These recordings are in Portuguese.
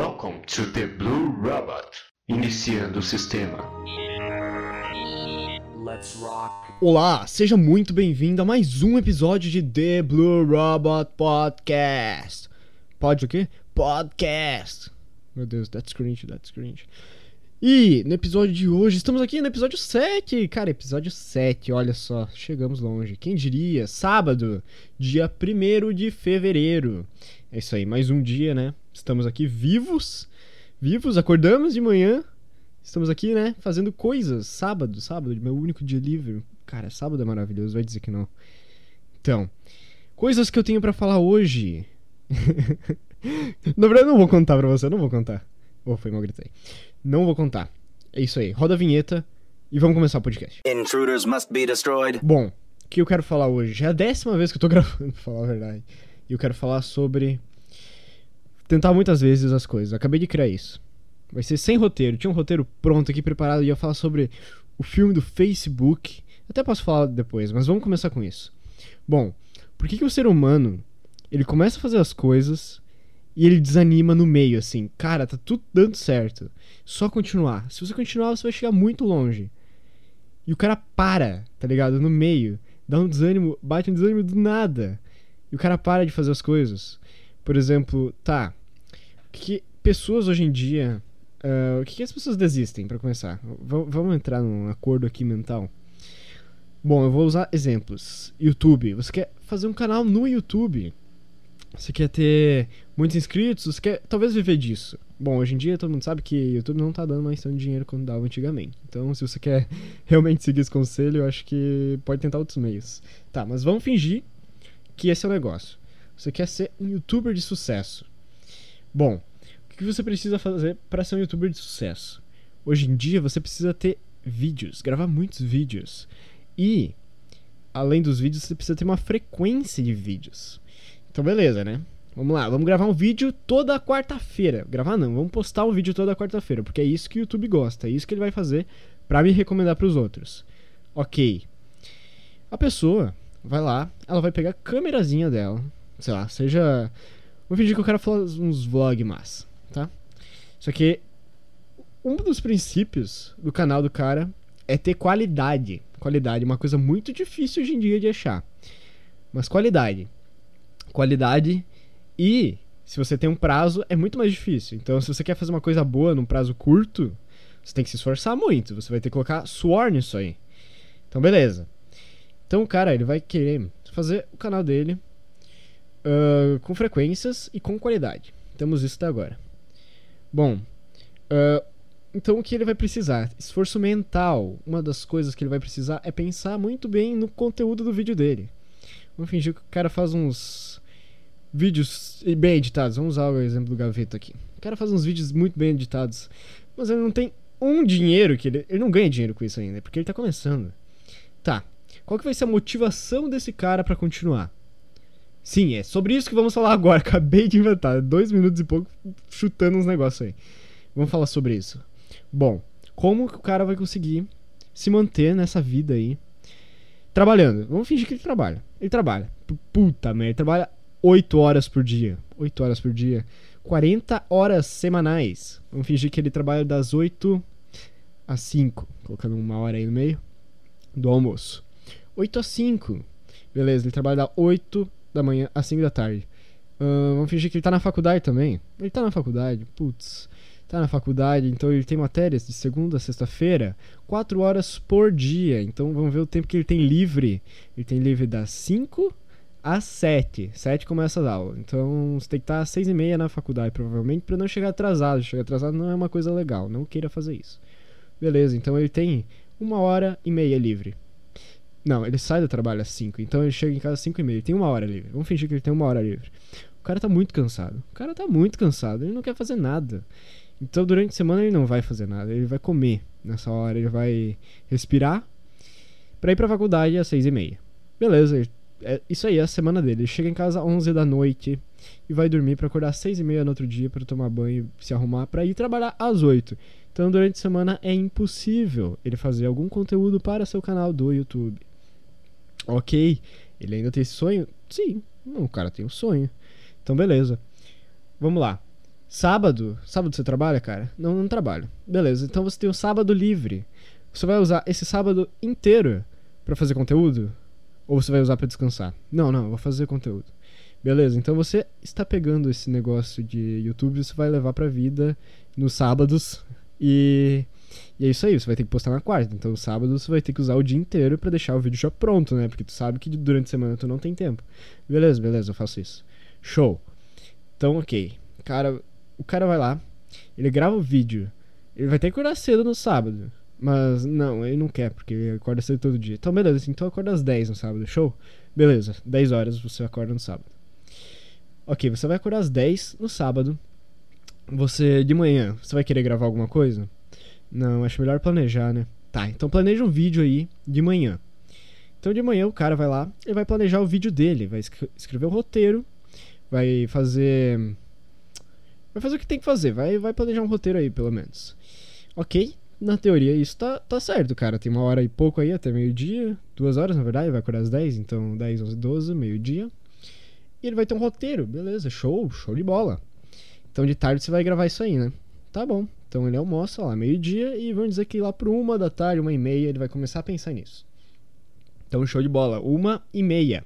Welcome to the Blue Robot. Iniciando o sistema. Let's rock. Olá, seja muito bem-vindo a mais um episódio de The Blue Robot Podcast. Pode o quê? Podcast. Meu Deus, that's cringe, that's cringe. E no episódio de hoje, estamos aqui no episódio 7. Cara, episódio 7, olha só, chegamos longe. Quem diria? Sábado, dia 1 de fevereiro. É isso aí, mais um dia, né? Estamos aqui vivos. Vivos, acordamos de manhã. Estamos aqui, né? Fazendo coisas. Sábado, sábado, meu único dia livre. Cara, sábado é maravilhoso, vai dizer que não. Então, coisas que eu tenho para falar hoje. Na verdade, eu não vou contar pra você, eu não vou contar. Oh, foi mal gritei. Não vou contar. É isso aí. Roda a vinheta e vamos começar o podcast. Intruders must be destroyed. Bom, o que eu quero falar hoje? É a décima vez que eu tô gravando, pra falar a verdade. E eu quero falar sobre. Tentar muitas vezes as coisas. Acabei de criar isso. Vai ser sem roteiro. Tinha um roteiro pronto aqui preparado e ia falar sobre o filme do Facebook. Até posso falar depois, mas vamos começar com isso. Bom, por que, que o ser humano ele começa a fazer as coisas e ele desanima no meio, assim? Cara, tá tudo dando certo. Só continuar. Se você continuar, você vai chegar muito longe. E o cara para, tá ligado? No meio. Dá um desânimo, bate um desânimo do nada. E o cara para de fazer as coisas. Por exemplo, tá. Que pessoas hoje em dia. Uh, o que, que as pessoas desistem, para começar? V vamos entrar num acordo aqui mental. Bom, eu vou usar exemplos. YouTube. Você quer fazer um canal no YouTube. Você quer ter muitos inscritos, você quer talvez viver disso. Bom, hoje em dia todo mundo sabe que YouTube não tá dando mais tanto dinheiro quanto dava antigamente. Então, se você quer realmente seguir esse conselho, eu acho que pode tentar outros meios. Tá, mas vamos fingir que esse é o negócio. Você quer ser um youtuber de sucesso. Bom, o que você precisa fazer para ser um youtuber de sucesso? Hoje em dia você precisa ter vídeos, gravar muitos vídeos. E, além dos vídeos, você precisa ter uma frequência de vídeos. Então, beleza, né? Vamos lá, vamos gravar um vídeo toda quarta-feira. Gravar não, vamos postar um vídeo toda quarta-feira, porque é isso que o YouTube gosta, é isso que ele vai fazer para me recomendar para os outros. OK. A pessoa vai lá, ela vai pegar a câmerazinha dela, sei lá, seja Vou fingir que eu quero fazer uns vlog massa, tá? Só que um dos princípios do canal do cara é ter qualidade. Qualidade, uma coisa muito difícil hoje em dia de achar. Mas qualidade. Qualidade e se você tem um prazo, é muito mais difícil. Então, se você quer fazer uma coisa boa num prazo curto, você tem que se esforçar muito. Você vai ter que colocar suor nisso aí. Então, beleza. Então, o cara, ele vai querer fazer o canal dele uh, com frequências e com qualidade. Temos isso até agora. Bom, uh, então o que ele vai precisar? Esforço mental. Uma das coisas que ele vai precisar é pensar muito bem no conteúdo do vídeo dele. Vamos fingir que o cara faz uns vídeos bem editados. Vamos usar o exemplo do Gaveta aqui. O cara faz uns vídeos muito bem editados, mas ele não tem um dinheiro que ele. Ele não ganha dinheiro com isso ainda, porque ele tá começando. Tá. Qual que vai ser a motivação desse cara para continuar? Sim, é sobre isso que vamos falar agora. Acabei de inventar. Dois minutos e pouco chutando uns negócios aí. Vamos falar sobre isso. Bom, como que o cara vai conseguir se manter nessa vida aí? Trabalhando. Vamos fingir que ele trabalha. Ele trabalha. Puta merda, ele trabalha 8 horas por dia. 8 horas por dia. 40 horas semanais. Vamos fingir que ele trabalha das 8 às 5. Colocando uma hora aí no meio do almoço. 8 às 5. Beleza, ele trabalha das 8 da manhã às 5 da tarde. Uh, vamos fingir que ele tá na faculdade também. Ele tá na faculdade, putz. Tá na faculdade, então ele tem matérias de segunda a sexta-feira, 4 horas por dia. Então vamos ver o tempo que ele tem livre. Ele tem livre das 5 às 7. 7 começa a aula. Então você tem que estar às 6 e meia na faculdade, provavelmente, para não chegar atrasado. Chegar atrasado não é uma coisa legal. Não queira fazer isso. Beleza, então ele tem uma hora e meia livre. Não, ele sai do trabalho às 5, então ele chega em casa às 5 e meia. Tem uma hora livre. Vamos fingir que ele tem uma hora livre. O cara tá muito cansado. O cara tá muito cansado. Ele não quer fazer nada. Então durante a semana ele não vai fazer nada. Ele vai comer nessa hora. Ele vai respirar pra ir pra faculdade às 6 e meia. Beleza, ele é isso aí, é a semana dele. Ele chega em casa às 11 da noite e vai dormir para acordar às 6 e meia no outro dia para tomar banho, se arrumar para ir trabalhar às 8. Então, durante a semana é impossível ele fazer algum conteúdo para seu canal do YouTube. Ok, ele ainda tem esse sonho? Sim, o cara tem um sonho. Então, beleza. Vamos lá. Sábado. Sábado você trabalha, cara? Não, não trabalho. Beleza, então você tem o sábado livre. Você vai usar esse sábado inteiro pra fazer conteúdo? Ou você vai usar pra descansar? Não, não, vou fazer conteúdo. Beleza, então você está pegando esse negócio de YouTube, você vai levar pra vida nos sábados e, e é isso aí, você vai ter que postar na quarta. Então, sábado você vai ter que usar o dia inteiro pra deixar o vídeo já pronto, né? Porque tu sabe que durante a semana tu não tem tempo. Beleza, beleza, eu faço isso. Show. Então, ok. Cara, o cara vai lá, ele grava o vídeo. Ele vai ter que acordar cedo no sábado. Mas não, ele não quer, porque ele acorda cedo todo dia. Então, beleza, assim, então acorda às 10 no sábado, show? Beleza, 10 horas você acorda no sábado. Ok, você vai acordar às 10 no sábado. Você, de manhã, você vai querer gravar alguma coisa? Não, acho melhor planejar, né? Tá, então planeja um vídeo aí de manhã. Então de manhã o cara vai lá, ele vai planejar o vídeo dele, vai escrever o roteiro, vai fazer. Vai fazer o que tem que fazer, vai, vai planejar um roteiro aí, pelo menos. Ok? Na teoria isso tá, tá certo, cara. Tem uma hora e pouco aí, até meio-dia. Duas horas, na verdade, vai acordar às 10, então 10, 11, 12, meio-dia. E ele vai ter um roteiro, beleza, show, show de bola. Então de tarde você vai gravar isso aí, né? Tá bom. Então ele almoça lá meio-dia e vamos dizer que lá por uma da tarde, uma e meia, ele vai começar a pensar nisso. Então show de bola, uma e meia.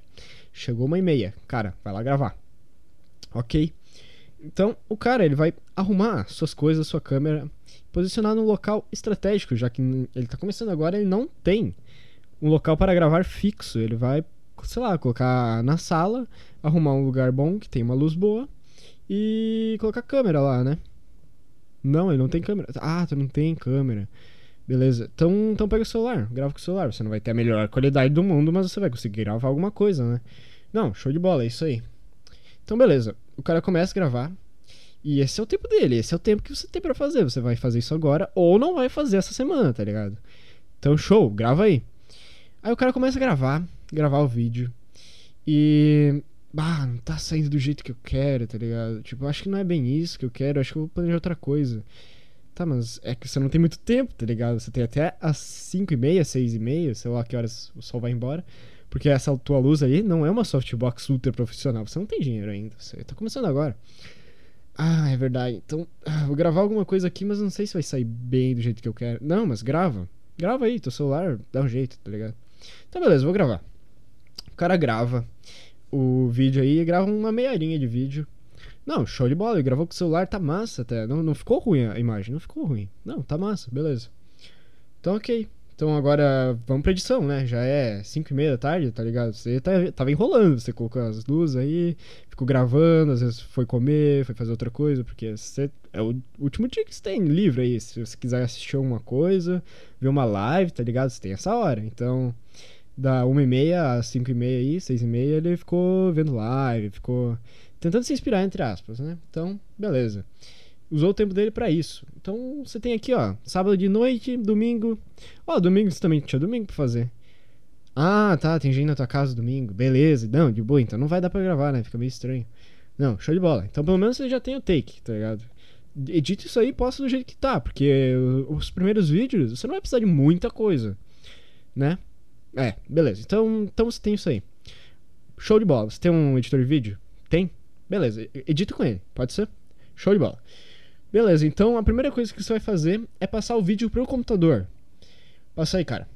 Chegou uma e meia, cara, vai lá gravar. Ok? Então o cara ele vai arrumar suas coisas, sua câmera, posicionar num local estratégico, já que ele tá começando agora, ele não tem um local para gravar fixo. Ele vai, sei lá, colocar na sala, arrumar um lugar bom que tem uma luz boa e colocar câmera lá, né? Não, ele não tem câmera. Ah, tu não tem câmera. Beleza. Então, então pega o celular, grava com o celular. Você não vai ter a melhor qualidade do mundo, mas você vai conseguir gravar alguma coisa, né? Não, show de bola, é isso aí. Então, beleza. O cara começa a gravar. E esse é o tempo dele, esse é o tempo que você tem para fazer. Você vai fazer isso agora ou não vai fazer essa semana, tá ligado? Então, show, grava aí. Aí o cara começa a gravar, gravar o vídeo. E bah, não tá saindo do jeito que eu quero, tá ligado? Tipo, acho que não é bem isso que eu quero, acho que eu vou planejar outra coisa. Tá, mas é que você não tem muito tempo, tá ligado? Você tem até as 5 e meia, 6 e meia, sei lá que horas o sol vai embora. Porque essa tua luz ali não é uma softbox ultra profissional. Você não tem dinheiro ainda. Você tá começando agora. Ah, é verdade. Então, ah, vou gravar alguma coisa aqui, mas não sei se vai sair bem do jeito que eu quero. Não, mas grava. Grava aí, teu celular dá um jeito, tá ligado? Então, beleza, vou gravar. O cara grava o vídeo aí e grava uma meia horinha de vídeo. Não, show de bola, ele gravou com o celular, tá massa até. Não, não ficou ruim a imagem, não ficou ruim. Não, tá massa, beleza. Então, ok. Então agora vamos pra edição, né? Já é 5 e meia da tarde, tá ligado? Você tá, tava enrolando, você colocou as luzes aí, ficou gravando, às vezes foi comer, foi fazer outra coisa, porque você, é o último dia que você tem livre aí. Se você quiser assistir alguma coisa, ver uma live, tá ligado? Você tem essa hora. Então, da 1 e meia às 5 e meia aí, 6 e meia, ele ficou vendo live, ficou tentando se inspirar, entre aspas, né? Então, beleza. Usou o tempo dele para isso. Então, você tem aqui, ó, sábado de noite, domingo. Ó, domingo você também tinha domingo pra fazer. Ah, tá, tem gente na tua casa domingo. Beleza. Não, de boa, então não vai dar pra gravar, né? Fica meio estranho. Não, show de bola. Então, pelo menos você já tem o take, tá ligado? Edita isso aí e posta do jeito que tá, porque os primeiros vídeos você não vai precisar de muita coisa, né? É, beleza. Então, então você tem isso aí. Show de bola. Você tem um editor de vídeo? Tem? Beleza. Edita com ele. Pode ser? Show de bola. Beleza. Então a primeira coisa que você vai fazer é passar o vídeo pro computador. Passa aí, cara.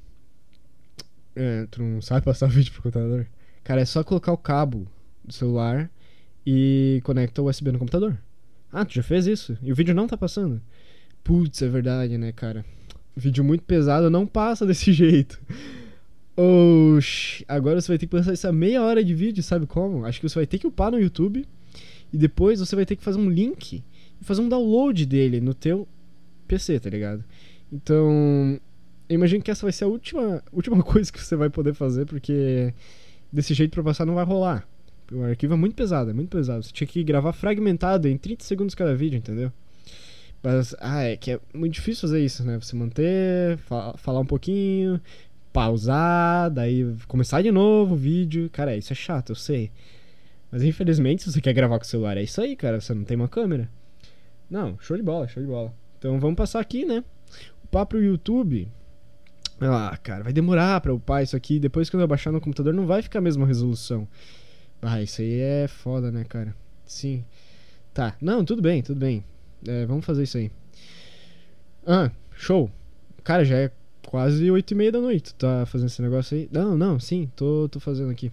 É, tu não sabe passar o vídeo pro computador? Cara, é só colocar o cabo do celular e conecta o USB no computador. Ah, tu já fez isso? E o vídeo não tá passando? Putz, é verdade, né, cara? Vídeo muito pesado não passa desse jeito. Oxi, agora você vai ter que passar essa meia hora de vídeo, sabe como? Acho que você vai ter que upar no YouTube e depois você vai ter que fazer um link e fazer um download dele no teu PC, tá ligado? Então, eu imagino que essa vai ser a última, última coisa que você vai poder fazer, porque desse jeito pra passar não vai rolar. O arquivo é muito pesado, é muito pesado. Você tinha que gravar fragmentado em 30 segundos cada vídeo, entendeu? Mas, ah, é que é muito difícil fazer isso, né? Você manter, fa falar um pouquinho, pausar, daí começar de novo o vídeo. Cara, isso é chato, eu sei. Mas infelizmente, se você quer gravar com o celular, é isso aí, cara. Você não tem uma câmera. Não, show de bola, show de bola. Então vamos passar aqui, né? Upar pro YouTube. Ah, cara, vai demorar pra upar isso aqui. Depois que eu baixar no computador, não vai ficar a mesma resolução. Ah, isso aí é foda, né, cara? Sim. Tá, não, tudo bem, tudo bem. É, vamos fazer isso aí. Ah, show. Cara, já é quase oito e meia da noite. Tá fazendo esse negócio aí? Não, não, sim, tô, tô fazendo aqui.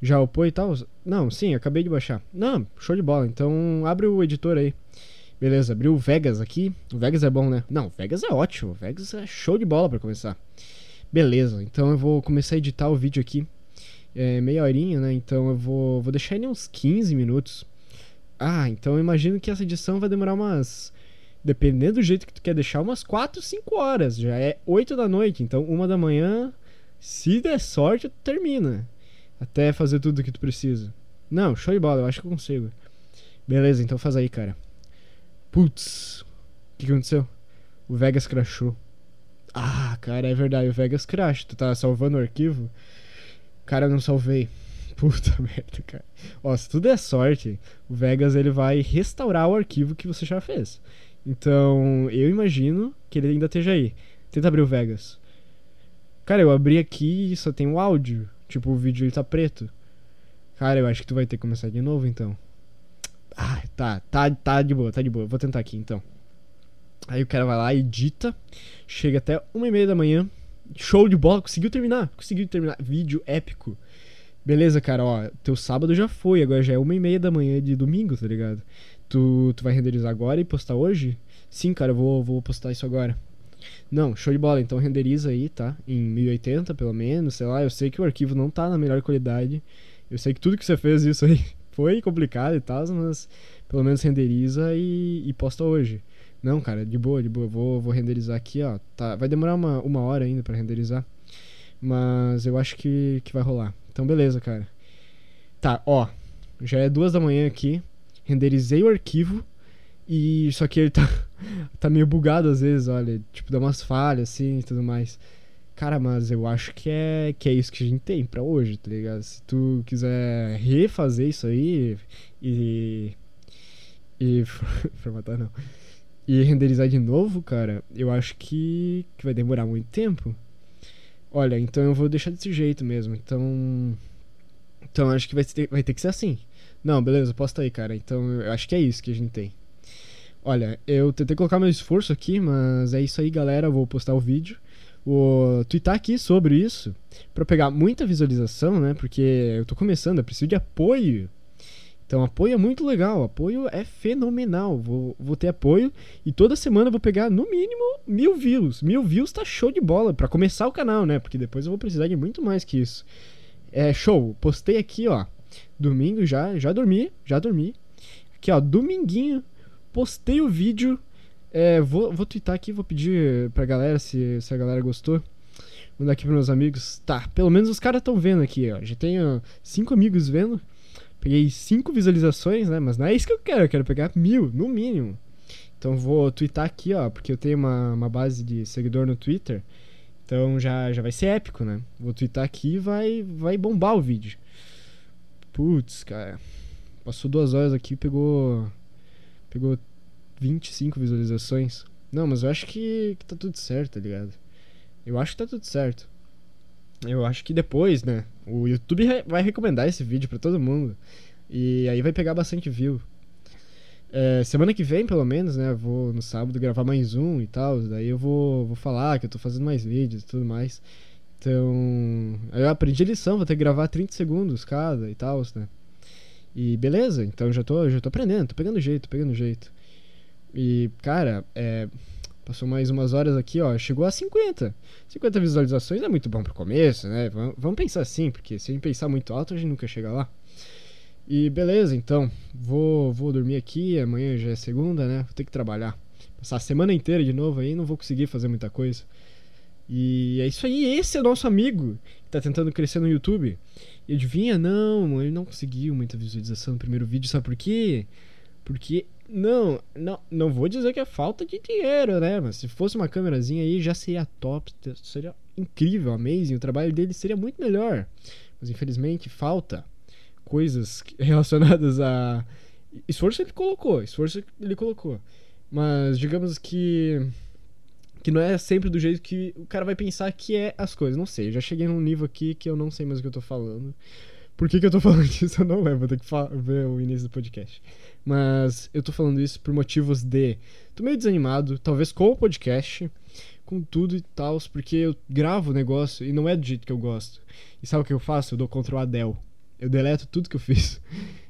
Já upou e tal? Não, sim, acabei de baixar. Não, show de bola. Então abre o editor aí. Beleza, abriu o Vegas aqui. O Vegas é bom, né? Não, o Vegas é ótimo. O Vegas é show de bola para começar. Beleza, então eu vou começar a editar o vídeo aqui. É meia horinha, né? Então eu vou, vou deixar ele uns 15 minutos. Ah, então eu imagino que essa edição vai demorar umas. Dependendo do jeito que tu quer deixar, umas 4, 5 horas. Já é 8 da noite, então uma da manhã, se der sorte, tu termina. Até fazer tudo que tu precisa. Não, show de bola, eu acho que eu consigo. Beleza, então faz aí, cara. Putz, o que, aconteceu? O Vegas crashou. Ah, cara, é verdade, o Vegas crash. Tu tá salvando o arquivo? Cara, eu não salvei. Puta merda, cara. Ó, se tudo é sorte, o Vegas ele vai restaurar o arquivo que você já fez. Então, eu imagino que ele ainda esteja aí. Tenta abrir o Vegas. Cara, eu abri aqui e só tem o áudio. Tipo, o vídeo ele tá preto. Cara, eu acho que tu vai ter que começar de novo então. Ah, tá, tá, tá de boa, tá de boa. Vou tentar aqui então. Aí o cara vai lá, edita, chega até uma e meia da manhã. Show de bola, conseguiu terminar, conseguiu terminar. Vídeo épico. Beleza, cara, ó, teu sábado já foi, agora já é uma e meia da manhã de domingo, tá ligado? Tu, tu vai renderizar agora e postar hoje? Sim, cara, eu vou, vou postar isso agora. Não, show de bola. Então renderiza aí, tá? Em 1080 pelo menos, sei lá. Eu sei que o arquivo não tá na melhor qualidade. Eu sei que tudo que você fez isso aí foi complicado e tal, mas pelo menos renderiza e, e posta hoje. Não, cara, de boa, de boa. Vou, vou renderizar aqui, ó. Tá, vai demorar uma, uma hora ainda para renderizar. Mas eu acho que, que vai rolar. Então, beleza, cara. Tá, ó. Já é duas da manhã aqui. Renderizei o arquivo. E só que ele tá, tá meio bugado às vezes, olha. Tipo, dá umas falhas assim e tudo mais. Cara, mas eu acho que é, que é isso que a gente tem pra hoje, tá ligado? Se tu quiser refazer isso aí e. E. formatar não. E renderizar de novo, cara, eu acho que, que vai demorar muito tempo. Olha, então eu vou deixar desse jeito mesmo. Então. Então acho que vai ter, vai ter que ser assim. Não, beleza, posta aí, cara. Então eu acho que é isso que a gente tem. Olha, eu tentei colocar meu esforço aqui, mas é isso aí, galera. Eu vou postar o vídeo. Vou twittar aqui sobre isso para pegar muita visualização, né? Porque eu tô começando, eu preciso de apoio. Então, apoio é muito legal, apoio é fenomenal. Vou, vou ter apoio e toda semana eu vou pegar no mínimo mil views. Mil views tá show de bola para começar o canal, né? Porque depois eu vou precisar de muito mais que isso. É show, postei aqui, ó. Domingo já, já dormi, já dormi. Aqui, ó, dominguinho, postei o vídeo. É, vou, vou twittar aqui, vou pedir pra galera se, se a galera gostou. Mandar aqui pros meus amigos. Tá, pelo menos os caras estão vendo aqui, ó. Já tenho cinco amigos vendo. Peguei cinco visualizações, né? Mas não é isso que eu quero, eu quero pegar mil, no mínimo. Então vou twittar aqui, ó, porque eu tenho uma, uma base de seguidor no Twitter. Então já, já vai ser épico, né? Vou twittar aqui e vai, vai bombar o vídeo. Putz, cara. Passou duas horas aqui pegou. Pegou 25 visualizações. Não, mas eu acho que, que tá tudo certo, tá ligado? Eu acho que tá tudo certo. Eu acho que depois, né? O YouTube vai recomendar esse vídeo para todo mundo. E aí vai pegar bastante view. É, semana que vem, pelo menos, né? Vou no sábado gravar mais um e tal. Daí eu vou, vou falar que eu tô fazendo mais vídeos e tudo mais. Então. Eu aprendi a lição, vou ter que gravar 30 segundos cada e tal, né? E beleza, então já tô, já tô aprendendo, tô pegando jeito, tô pegando jeito. E, cara, é, passou mais umas horas aqui, ó, chegou a 50. 50 visualizações é muito bom pro começo, né? Vamos, vamos pensar assim, porque se a gente pensar muito alto, a gente nunca chega lá. E beleza, então, vou, vou dormir aqui, amanhã já é segunda, né? Vou ter que trabalhar. Passar a semana inteira de novo aí, não vou conseguir fazer muita coisa. E é isso aí, esse é o nosso amigo que tá tentando crescer no YouTube. E adivinha? Não, ele não conseguiu muita visualização no primeiro vídeo, sabe por quê? Porque não, não, não vou dizer que é falta de dinheiro, né? Mas se fosse uma câmerazinha aí já seria top, seria incrível, amazing. O trabalho dele seria muito melhor. Mas infelizmente falta coisas relacionadas a esforço ele colocou, esforço ele colocou. Mas digamos que que não é sempre do jeito que o cara vai pensar que é as coisas. Não sei, eu já cheguei num nível aqui que eu não sei mais o que eu tô falando. Por que, que eu tô falando disso? Eu não lembro, vou ter que ver o início do podcast. Mas eu tô falando isso por motivos de. Tô meio desanimado, talvez com o podcast, com tudo e tal, porque eu gravo o negócio e não é do jeito que eu gosto. E sabe o que eu faço? Eu dou Ctrl a Del. Eu deleto tudo que eu fiz.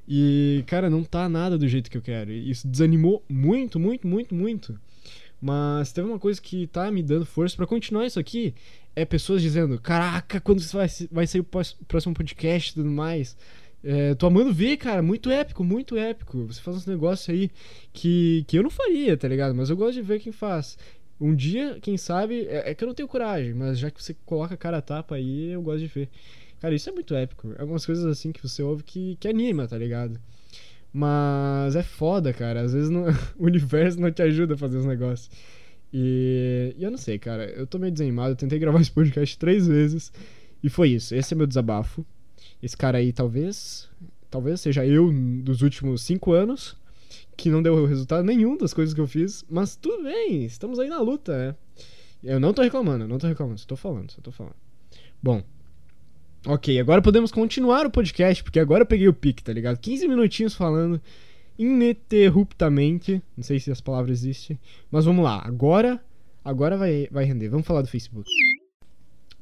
E, cara, não tá nada do jeito que eu quero. E isso desanimou muito, muito, muito, muito. Mas teve uma coisa que tá me dando força para continuar isso aqui. É pessoas dizendo: Caraca, quando vai, vai sair o próximo podcast e tudo mais. É, tô amando ver, cara. Muito épico, muito épico. Você faz uns negócios aí que, que eu não faria, tá ligado? Mas eu gosto de ver quem faz. Um dia, quem sabe. É, é que eu não tenho coragem, mas já que você coloca a cara a tapa aí, eu gosto de ver. Cara, isso é muito épico. Algumas coisas assim que você ouve que, que anima, tá ligado? Mas é foda, cara. Às vezes não, o universo não te ajuda a fazer os negócios. E, e, eu não sei, cara. Eu tô meio desanimado. Eu tentei gravar esse podcast três vezes. E foi isso. Esse é meu desabafo. Esse cara aí talvez. Talvez seja eu dos últimos cinco anos. Que não deu resultado nenhum das coisas que eu fiz. Mas tudo bem. Estamos aí na luta, né? Eu não tô reclamando, eu não tô reclamando. Só tô falando, só tô falando. Bom, Ok, agora podemos continuar o podcast, porque agora eu peguei o pique, tá ligado? 15 minutinhos falando ininterruptamente. Não sei se as palavras existem. Mas vamos lá, agora. Agora vai, vai render. Vamos falar do Facebook.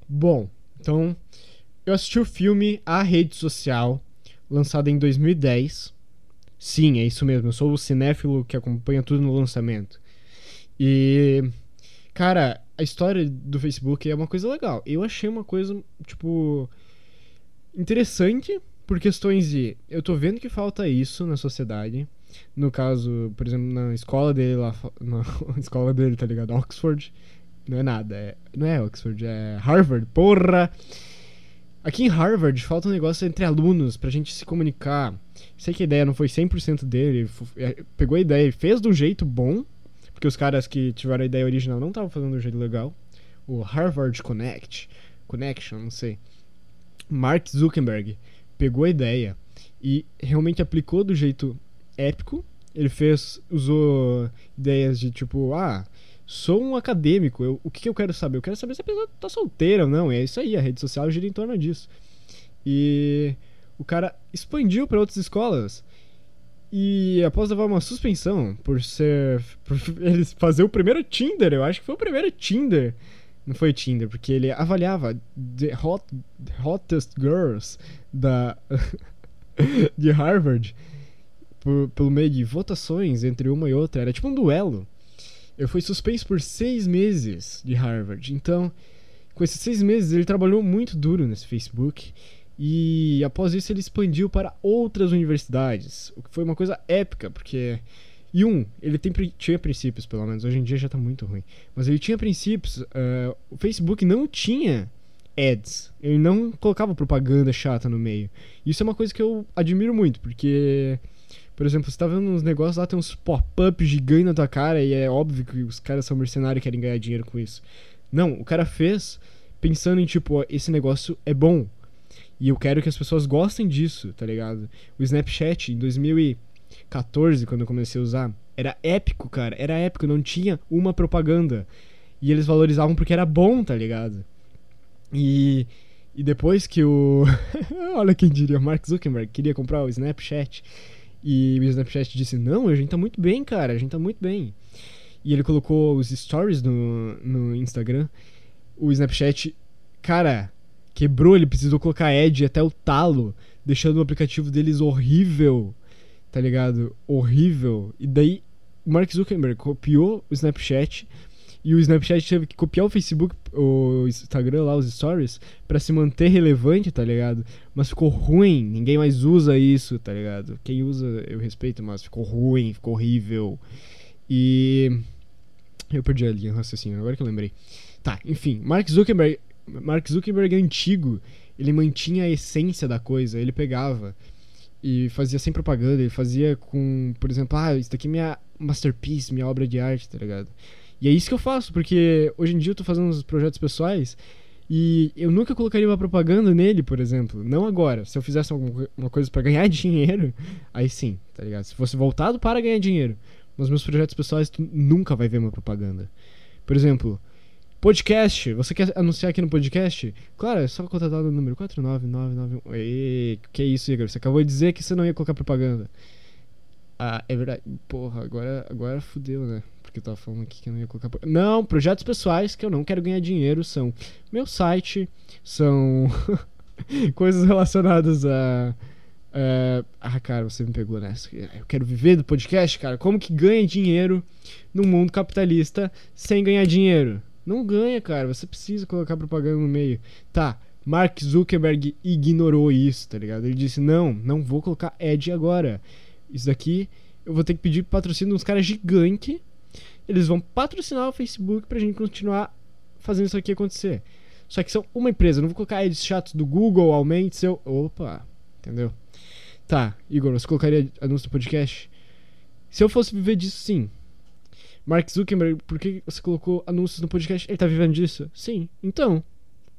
Bom, então. Eu assisti o filme A Rede Social, lançado em 2010. Sim, é isso mesmo. Eu sou o cinéfilo que acompanha tudo no lançamento. E. Cara, a história do Facebook é uma coisa legal. Eu achei uma coisa, tipo interessante por questões de eu tô vendo que falta isso na sociedade. No caso, por exemplo, na escola dele lá, na escola dele, tá ligado? Oxford. Não é nada, é, não é Oxford, é Harvard. Porra! Aqui em Harvard falta um negócio entre alunos pra gente se comunicar. Sei que a ideia não foi 100% dele, é, pegou a ideia e fez de um jeito bom, porque os caras que tiveram a ideia original não estavam fazendo de um jeito legal. O Harvard Connect, Connection, não sei. Mark Zuckerberg pegou a ideia e realmente aplicou do jeito épico. Ele fez, usou ideias de tipo, ah, sou um acadêmico, eu, o que, que, eu quero saber? Eu quero saber se a pessoa tá solteira ou não. E é isso aí, a rede social gira em torno disso. E o cara expandiu para outras escolas. E após levar uma suspensão por ser. por eles fazer o primeiro Tinder, eu acho que foi o primeiro Tinder não foi Tinder, porque ele avaliava the hot, hottest girls da de Harvard por, pelo meio de votações entre uma e outra. Era tipo um duelo. Eu fui suspenso por seis meses de Harvard. Então, com esses seis meses, ele trabalhou muito duro nesse Facebook. E após isso, ele expandiu para outras universidades. O que foi uma coisa épica, porque e um, ele tem, tinha princípios, pelo menos. Hoje em dia já tá muito ruim. Mas ele tinha princípios. Uh, o Facebook não tinha ads. Ele não colocava propaganda chata no meio. Isso é uma coisa que eu admiro muito, porque. Por exemplo, você tá vendo uns negócios lá, tem uns pop-up gigantes na tua cara e é óbvio que os caras são mercenários e querem ganhar dinheiro com isso. Não, o cara fez pensando em tipo, esse negócio é bom. E eu quero que as pessoas gostem disso, tá ligado? O Snapchat em 2000 e 14, quando eu comecei a usar, era épico, cara. Era épico, não tinha uma propaganda. E eles valorizavam porque era bom, tá ligado? E, e depois que o. Olha quem diria, Mark Zuckerberg queria comprar o Snapchat. E o Snapchat disse: Não, a gente tá muito bem, cara, a gente tá muito bem. E ele colocou os stories no, no Instagram. O Snapchat, cara, quebrou, ele precisou colocar Edge até o talo, deixando o aplicativo deles horrível tá ligado? Horrível. E daí Mark Zuckerberg copiou o Snapchat e o Snapchat teve que copiar o Facebook, o Instagram lá, os stories, para se manter relevante, tá ligado? Mas ficou ruim, ninguém mais usa isso, tá ligado? Quem usa eu respeito, mas ficou ruim, ficou horrível. E. Eu perdi a linha raciocínio, agora que eu lembrei. Tá, enfim, Mark Zuckerberg. Mark Zuckerberg é antigo, ele mantinha a essência da coisa, ele pegava e fazia sem propaganda, ele fazia com, por exemplo, ah, isso daqui é minha masterpiece, minha obra de arte, tá ligado? E é isso que eu faço, porque hoje em dia eu tô fazendo uns projetos pessoais e eu nunca colocaria uma propaganda nele, por exemplo. Não agora. Se eu fizesse alguma coisa para ganhar dinheiro, aí sim, tá ligado? Se fosse voltado para ganhar dinheiro. Nos meus projetos pessoais, tu nunca vai ver uma propaganda. Por exemplo, Podcast, você quer anunciar aqui no podcast? Claro, é só contratar no número 49991. Ei, que isso, Igor? Você acabou de dizer que você não ia colocar propaganda. Ah, é verdade. Porra, agora, agora fudeu, né? Porque eu tava falando aqui que eu não ia colocar. pro- Não, projetos pessoais que eu não quero ganhar dinheiro são meu site, são coisas relacionadas a. Ah, cara, você me pegou nessa. Eu quero viver do podcast, cara. Como que ganha dinheiro num mundo capitalista sem ganhar dinheiro? Não ganha, cara. Você precisa colocar propaganda no meio. Tá, Mark Zuckerberg ignorou isso, tá ligado? Ele disse: Não, não vou colocar ad agora. Isso daqui eu vou ter que pedir patrocínio de uns caras gigantes. Eles vão patrocinar o Facebook pra gente continuar fazendo isso aqui acontecer. Só que são uma empresa, não vou colocar ads chatos do Google, aumente seu. Opa, entendeu? Tá, Igor, você colocaria anúncio no podcast? Se eu fosse viver disso, sim. Mark Zuckerberg, por que você colocou anúncios no podcast? Ele tá vivendo disso? Sim. Então.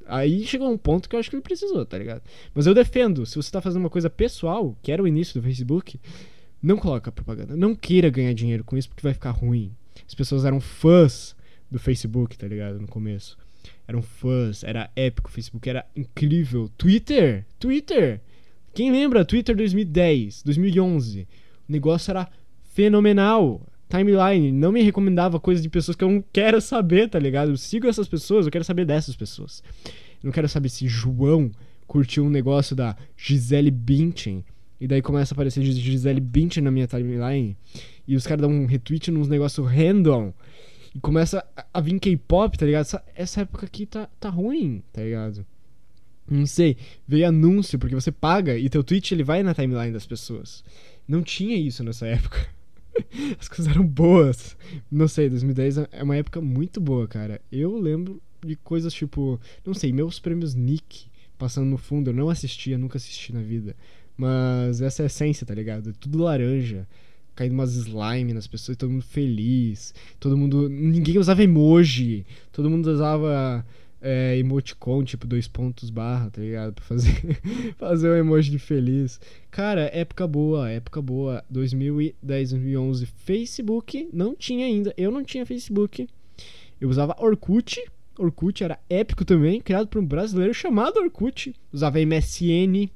Aí chegou um ponto que eu acho que ele precisou, tá ligado? Mas eu defendo, se você tá fazendo uma coisa pessoal, que era o início do Facebook, não coloca propaganda. Não queira ganhar dinheiro com isso porque vai ficar ruim. As pessoas eram fãs do Facebook, tá ligado? No começo. Eram fãs, era épico, o Facebook era incrível. Twitter! Twitter! Quem lembra? Twitter 2010, 2011. O negócio era fenomenal. Timeline não me recomendava coisas de pessoas que eu não quero saber, tá ligado? Eu sigo essas pessoas, eu quero saber dessas pessoas. Eu não quero saber se João curtiu um negócio da Gisele Bündchen e daí começa a aparecer Gis- Gisele Bündchen na minha timeline e os caras dão um retweet nos negócios random e começa a- a vir K-pop, tá ligado? Essa, essa época aqui tá, tá ruim, tá ligado? Não sei, veio anúncio porque você paga e teu tweet ele vai na timeline das pessoas. Não tinha isso nessa época. As coisas eram boas. Não sei, 2010 é uma época muito boa, cara. Eu lembro de coisas tipo, não sei, meus prêmios Nick passando no fundo. Eu não assistia, nunca assisti na vida. Mas essa é a essência, tá ligado? É Tudo laranja. Caindo umas slime nas pessoas, todo mundo feliz. Todo mundo. Ninguém usava emoji. Todo mundo usava é, emoticon, tipo dois pontos barra, tá ligado? Pra fazer, fazer um emoji de feliz. Cara, época boa, época boa. 2010, 2011. Facebook não tinha ainda. Eu não tinha Facebook. Eu usava Orkut. Orkut era épico também, criado por um brasileiro chamado Orkut. Usava MSN.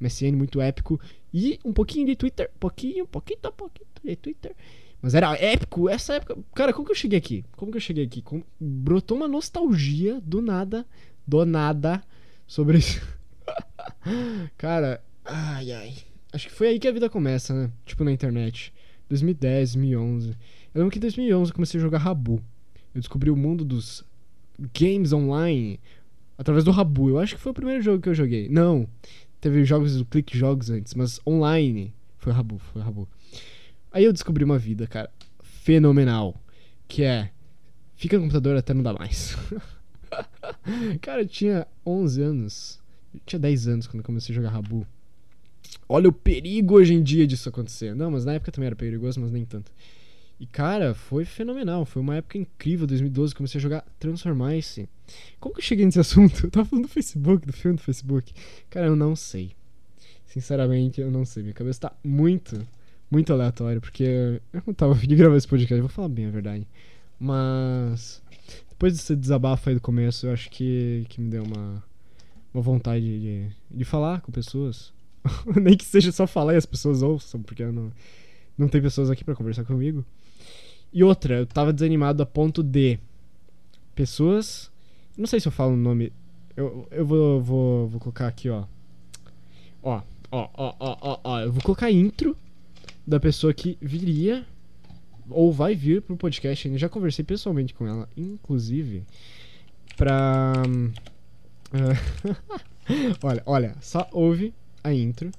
MSN muito épico. E um pouquinho de Twitter. Pouquinho, pouquinho, pouquinho de Twitter. Mas era épico, essa época. Cara, como que eu cheguei aqui? Como que eu cheguei aqui? Como- Brotou uma nostalgia do nada, do nada, sobre isso. Cara, ai ai. Acho que foi aí que a vida começa, né? Tipo na internet. 2010, 2011. Eu lembro que em 2011 eu comecei a jogar Rabu. Eu descobri o mundo dos games online através do Rabu. Eu acho que foi o primeiro jogo que eu joguei. Não, teve jogos do Click Jogos antes, mas online foi Rabu, foi Rabu. Aí eu descobri uma vida, cara, fenomenal, que é fica no computador até não dá mais. cara, eu tinha 11 anos. Eu tinha 10 anos quando eu comecei a jogar Rabu. Olha o perigo hoje em dia disso acontecer. Não, mas na época também era perigoso, mas nem tanto. E cara, foi fenomenal. Foi uma época incrível, 2012. Comecei a jogar Transformice. Como que eu cheguei nesse assunto? Eu tava falando do Facebook, do filme do Facebook. Cara, eu não sei. Sinceramente, eu não sei. Minha cabeça tá muito, muito aleatória. Porque eu tava de gravar esse podcast. Vou falar bem a verdade. Mas. Depois desse desabafo aí do começo, eu acho que, que me deu uma, uma vontade de, de falar com pessoas. Nem que seja só falar e as pessoas ouçam, porque não, não tem pessoas aqui pra conversar comigo. E outra, eu tava desanimado a ponto de pessoas. Não sei se eu falo o nome. Eu, eu vou, vou, vou colocar aqui, ó. Ó, ó, ó, ó, ó, ó. Eu vou colocar intro da pessoa que viria ou vai vir pro podcast. Eu já conversei pessoalmente com ela, inclusive, pra. olha, olha, só ouve a intro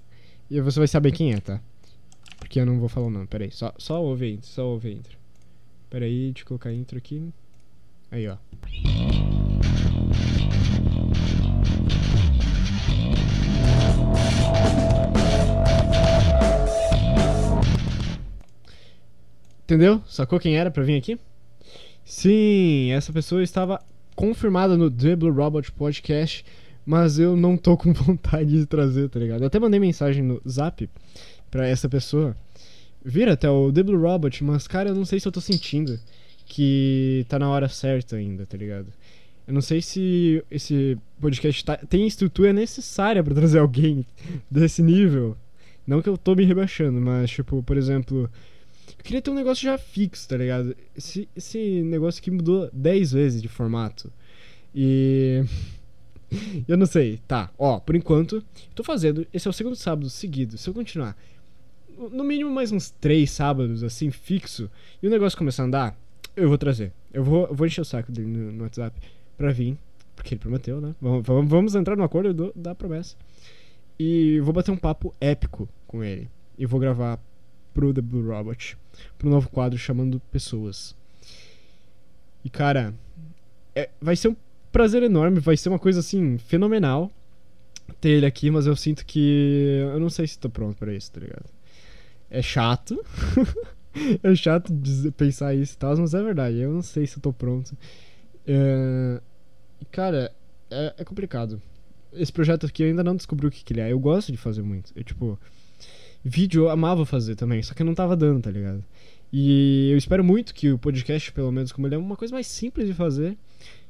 e você vai saber quem é, tá? Porque eu não vou falar o nome, peraí. Só, só ouve a intro, só ouve a intro. Peraí, deixa eu colocar a intro aqui. Aí, ó. Entendeu? Sacou quem era pra vir aqui? Sim, essa pessoa estava confirmada no Dribble Robot Podcast, mas eu não tô com vontade de trazer, tá ligado? Eu até mandei mensagem no Zap pra essa pessoa vir até o Dribble Robot, mas cara, eu não sei se eu tô sentindo. que tá na hora certa ainda, tá ligado? Eu não sei se esse podcast tá, tem estrutura necessária pra trazer alguém desse nível. Não que eu tô me rebaixando, mas, tipo, por exemplo, eu queria ter um negócio já fixo, tá ligado? Esse, esse negócio que mudou 10 vezes de formato. E. eu não sei. Tá, ó, por enquanto, tô fazendo. Esse é o segundo sábado seguido. Se eu continuar, no mínimo mais uns três sábados, assim, fixo, e o negócio começar a andar, eu vou trazer. Eu vou, eu vou encher o saco dele no, no WhatsApp pra vir. Porque ele prometeu, né? Vamos, vamos, vamos entrar no acordo do, da promessa. E vou bater um papo épico com ele. E vou gravar pro The Blue Robot. Pro novo quadro chamando pessoas. E cara, é, vai ser um prazer enorme, vai ser uma coisa assim, fenomenal ter ele aqui, mas eu sinto que. Eu não sei se tô pronto para isso, tá ligado? É chato. é chato pensar isso e tal, mas é verdade. Eu não sei se eu tô pronto. É... Cara, é, é, complicado. Esse projeto aqui eu ainda não descobri o que, que ele é. Eu gosto de fazer muito. Eu, tipo, vídeo eu amava fazer também, só que não tava dando, tá ligado? E eu espero muito que o podcast, pelo menos como ele é uma coisa mais simples de fazer,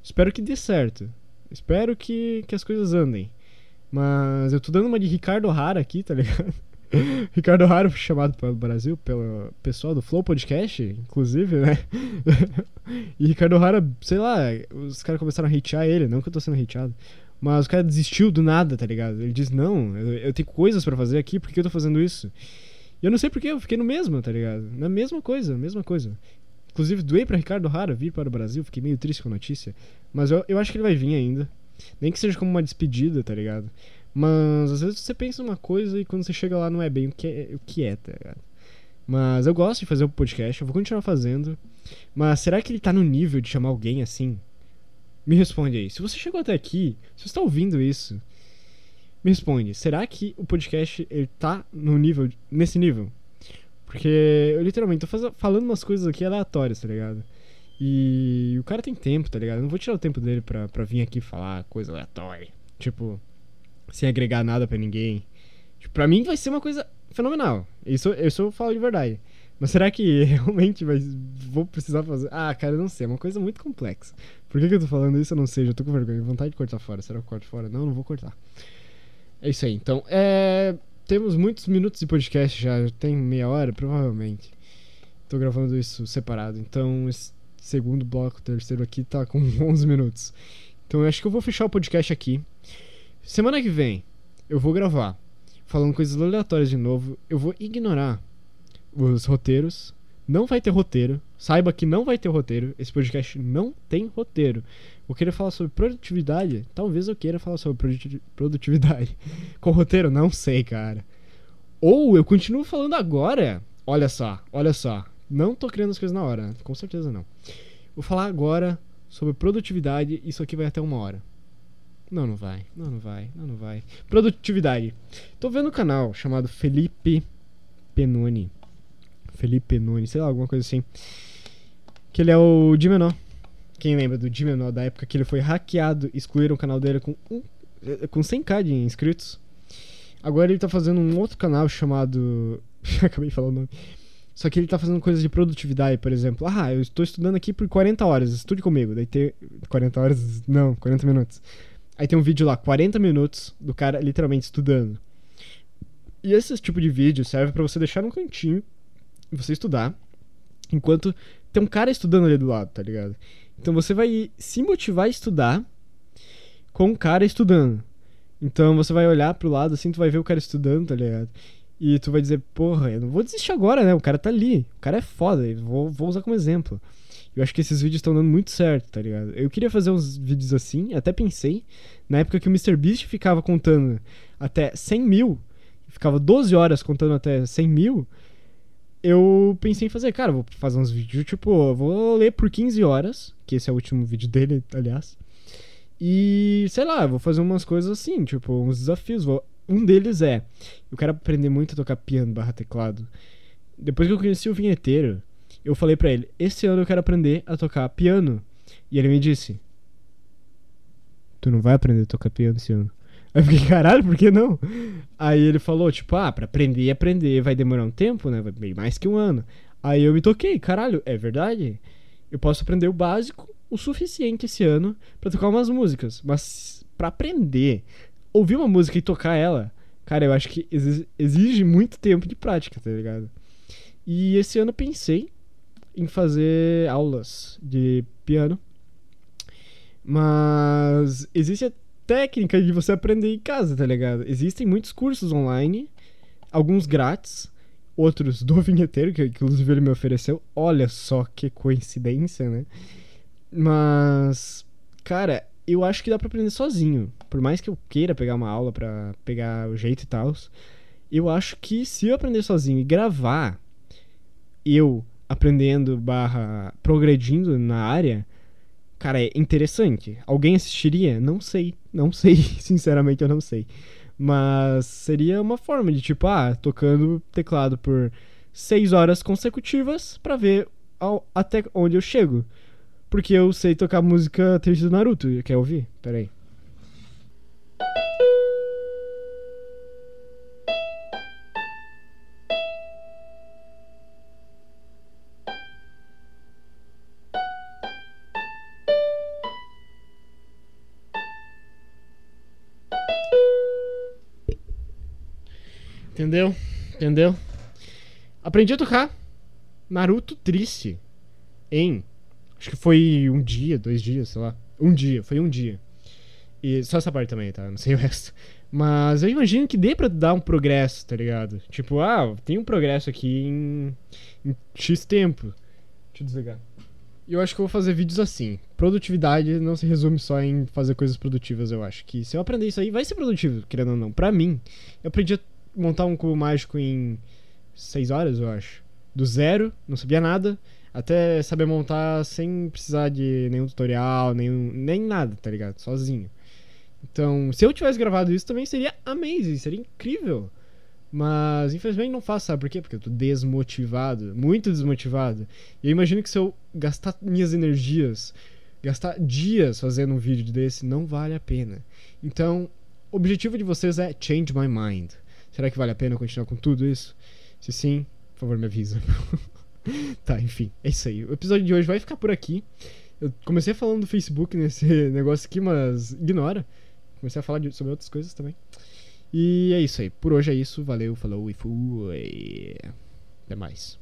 espero que dê certo. Espero que, que as coisas andem. Mas eu tô dando uma de Ricardo Rara aqui, tá ligado? Ricardo Raro foi chamado pelo Brasil, pelo pessoal do Flow Podcast, inclusive, né? e Ricardo Rara, sei lá, os caras começaram a hatear ele, não que eu tô sendo hateado. Mas o cara desistiu do nada, tá ligado? Ele diz, não, eu, eu tenho coisas para fazer aqui, por que eu tô fazendo isso? E eu não sei porquê, eu fiquei no mesmo, tá ligado? Na mesma coisa, mesma coisa. Inclusive, doei pra Ricardo Rara vir para o Brasil, fiquei meio triste com a notícia. Mas eu, eu acho que ele vai vir ainda. Nem que seja como uma despedida, tá ligado? Mas às vezes você pensa uma coisa e quando você chega lá não é bem o que é, o que é tá ligado? Mas eu gosto de fazer o podcast, eu vou continuar fazendo. Mas será que ele tá no nível de chamar alguém assim? Me responde aí. Se você chegou até aqui, se você está ouvindo isso, me responde. Será que o podcast ele tá no nível nesse nível? Porque eu literalmente tô falando umas coisas aqui aleatórias, tá ligado? E o cara tem tempo, tá ligado? Eu não vou tirar o tempo dele pra, pra vir aqui falar coisa aleatória. Tipo, sem agregar nada para ninguém. Tipo, pra mim vai ser uma coisa fenomenal. Isso, isso eu falo de verdade. Mas será que realmente vai, vou precisar fazer? Ah, cara, eu não sei. É uma coisa muito complexa. Por que, que eu tô falando isso? Eu não sei. Já tô com vergonha. Vontade de cortar fora. Será que eu corto fora? Não, não vou cortar. É isso aí. Então, é... temos muitos minutos de podcast já. Tem meia hora, provavelmente. Tô gravando isso separado. Então, esse segundo bloco, terceiro aqui, tá com 11 minutos. Então, eu acho que eu vou fechar o podcast aqui. Semana que vem eu vou gravar falando coisas aleatórias de novo. Eu vou ignorar os roteiros. Não vai ter roteiro. Saiba que não vai ter roteiro. Esse podcast não tem roteiro. Vou querer falar sobre produtividade. Talvez eu queira falar sobre produtividade. Com roteiro? Não sei, cara. Ou eu continuo falando agora. Olha só, olha só. Não tô criando as coisas na hora. Com certeza não. Vou falar agora sobre produtividade. Isso aqui vai até uma hora. Não, não vai. Não, não vai. Não, não vai. Produtividade. Tô vendo um canal chamado Felipe Penoni. Felipe Penoni, sei lá, alguma coisa assim. Que ele é o de menor. Quem lembra do de menor da época que ele foi hackeado, excluíram o canal dele com, um, eh, com 100k de inscritos. Agora ele tá fazendo um outro canal chamado. Acabei de falar o nome. Só que ele tá fazendo coisas de produtividade, por exemplo. Ah, eu estou estudando aqui por 40 horas, estude comigo. Daí tem. 40 horas? Não, 40 minutos. Aí tem um vídeo lá, 40 minutos, do cara literalmente estudando. E esse tipo de vídeo serve para você deixar num cantinho você estudar, enquanto tem um cara estudando ali do lado, tá ligado? Então você vai se motivar a estudar com um cara estudando. Então você vai olhar pro lado assim, tu vai ver o cara estudando, tá ligado? E tu vai dizer, porra, eu não vou desistir agora, né? O cara tá ali, o cara é foda, vou, vou usar como exemplo. Eu acho que esses vídeos estão dando muito certo, tá ligado? Eu queria fazer uns vídeos assim, até pensei. Na época que o MrBeast ficava contando até 100 mil, ficava 12 horas contando até 100 mil, eu pensei em fazer, cara, vou fazer uns vídeos, tipo, vou ler por 15 horas, que esse é o último vídeo dele, aliás. E, sei lá, vou fazer umas coisas assim, tipo, uns desafios. Vou... Um deles é, eu quero aprender muito a tocar piano barra teclado. Depois que eu conheci o vinheteiro, eu falei para ele: esse ano eu quero aprender a tocar piano. E ele me disse: Tu não vai aprender a tocar piano esse ano. Aí eu fiquei, caralho, por que não? Aí ele falou, tipo, ah, pra aprender e aprender vai demorar um tempo, né? Bem mais que um ano. Aí eu me toquei, caralho, é verdade? eu posso aprender o básico o suficiente esse ano pra tocar umas músicas. Mas pra aprender, ouvir uma música e tocar ela, cara, eu acho que exi- exige muito tempo de prática, tá ligado? E esse ano eu pensei em fazer aulas de piano. Mas existe técnica de você aprender em casa, tá ligado? Existem muitos cursos online, alguns grátis, outros do vinheteiro, que inclusive ele me ofereceu. Olha só que coincidência, né? Mas, cara, eu acho que dá pra aprender sozinho. Por mais que eu queira pegar uma aula pra pegar o jeito e tal, eu acho que se eu aprender sozinho e gravar eu aprendendo barra progredindo na área, cara, é interessante. Alguém assistiria? Não sei. Não sei. Sinceramente, eu não sei. Mas seria uma forma de tipo, ah, tocando teclado por seis horas consecutivas pra ver ao- até onde eu chego. Porque eu sei tocar música triste do Naruto. Quer ouvir? Pera aí. Entendeu? Entendeu? Aprendi a tocar Naruto triste em. Acho que foi um dia, dois dias, sei lá. Um dia, foi um dia. E só essa parte também, tá? Não sei o resto. Mas eu imagino que dê pra dar um progresso, tá ligado? Tipo, ah, tem um progresso aqui em, em X tempo. Deixa eu desligar. E eu acho que eu vou fazer vídeos assim. Produtividade não se resume só em fazer coisas produtivas, eu acho. Que se eu aprender isso aí, vai ser produtivo, querendo ou não. Pra mim, eu aprendi a montar um cubo mágico em 6 horas, eu acho. Do zero, não sabia nada, até saber montar sem precisar de nenhum tutorial, nenhum, nem nada, tá ligado? Sozinho. Então, se eu tivesse gravado isso também seria amazing, seria incrível. Mas infelizmente não faço, sabe por quê? Porque eu tô desmotivado, muito desmotivado. E eu imagino que se eu gastar minhas energias, gastar dias fazendo um vídeo desse, não vale a pena. Então, o objetivo de vocês é change my mind. Será que vale a pena continuar com tudo isso? Se sim, por favor, me avisa. tá, enfim, é isso aí. O episódio de hoje vai ficar por aqui. Eu comecei falando do Facebook nesse negócio aqui, mas ignora. Comecei a falar de- sobre outras coisas também. E é isso aí. Por hoje é isso. Valeu, falou e fui. Até mais.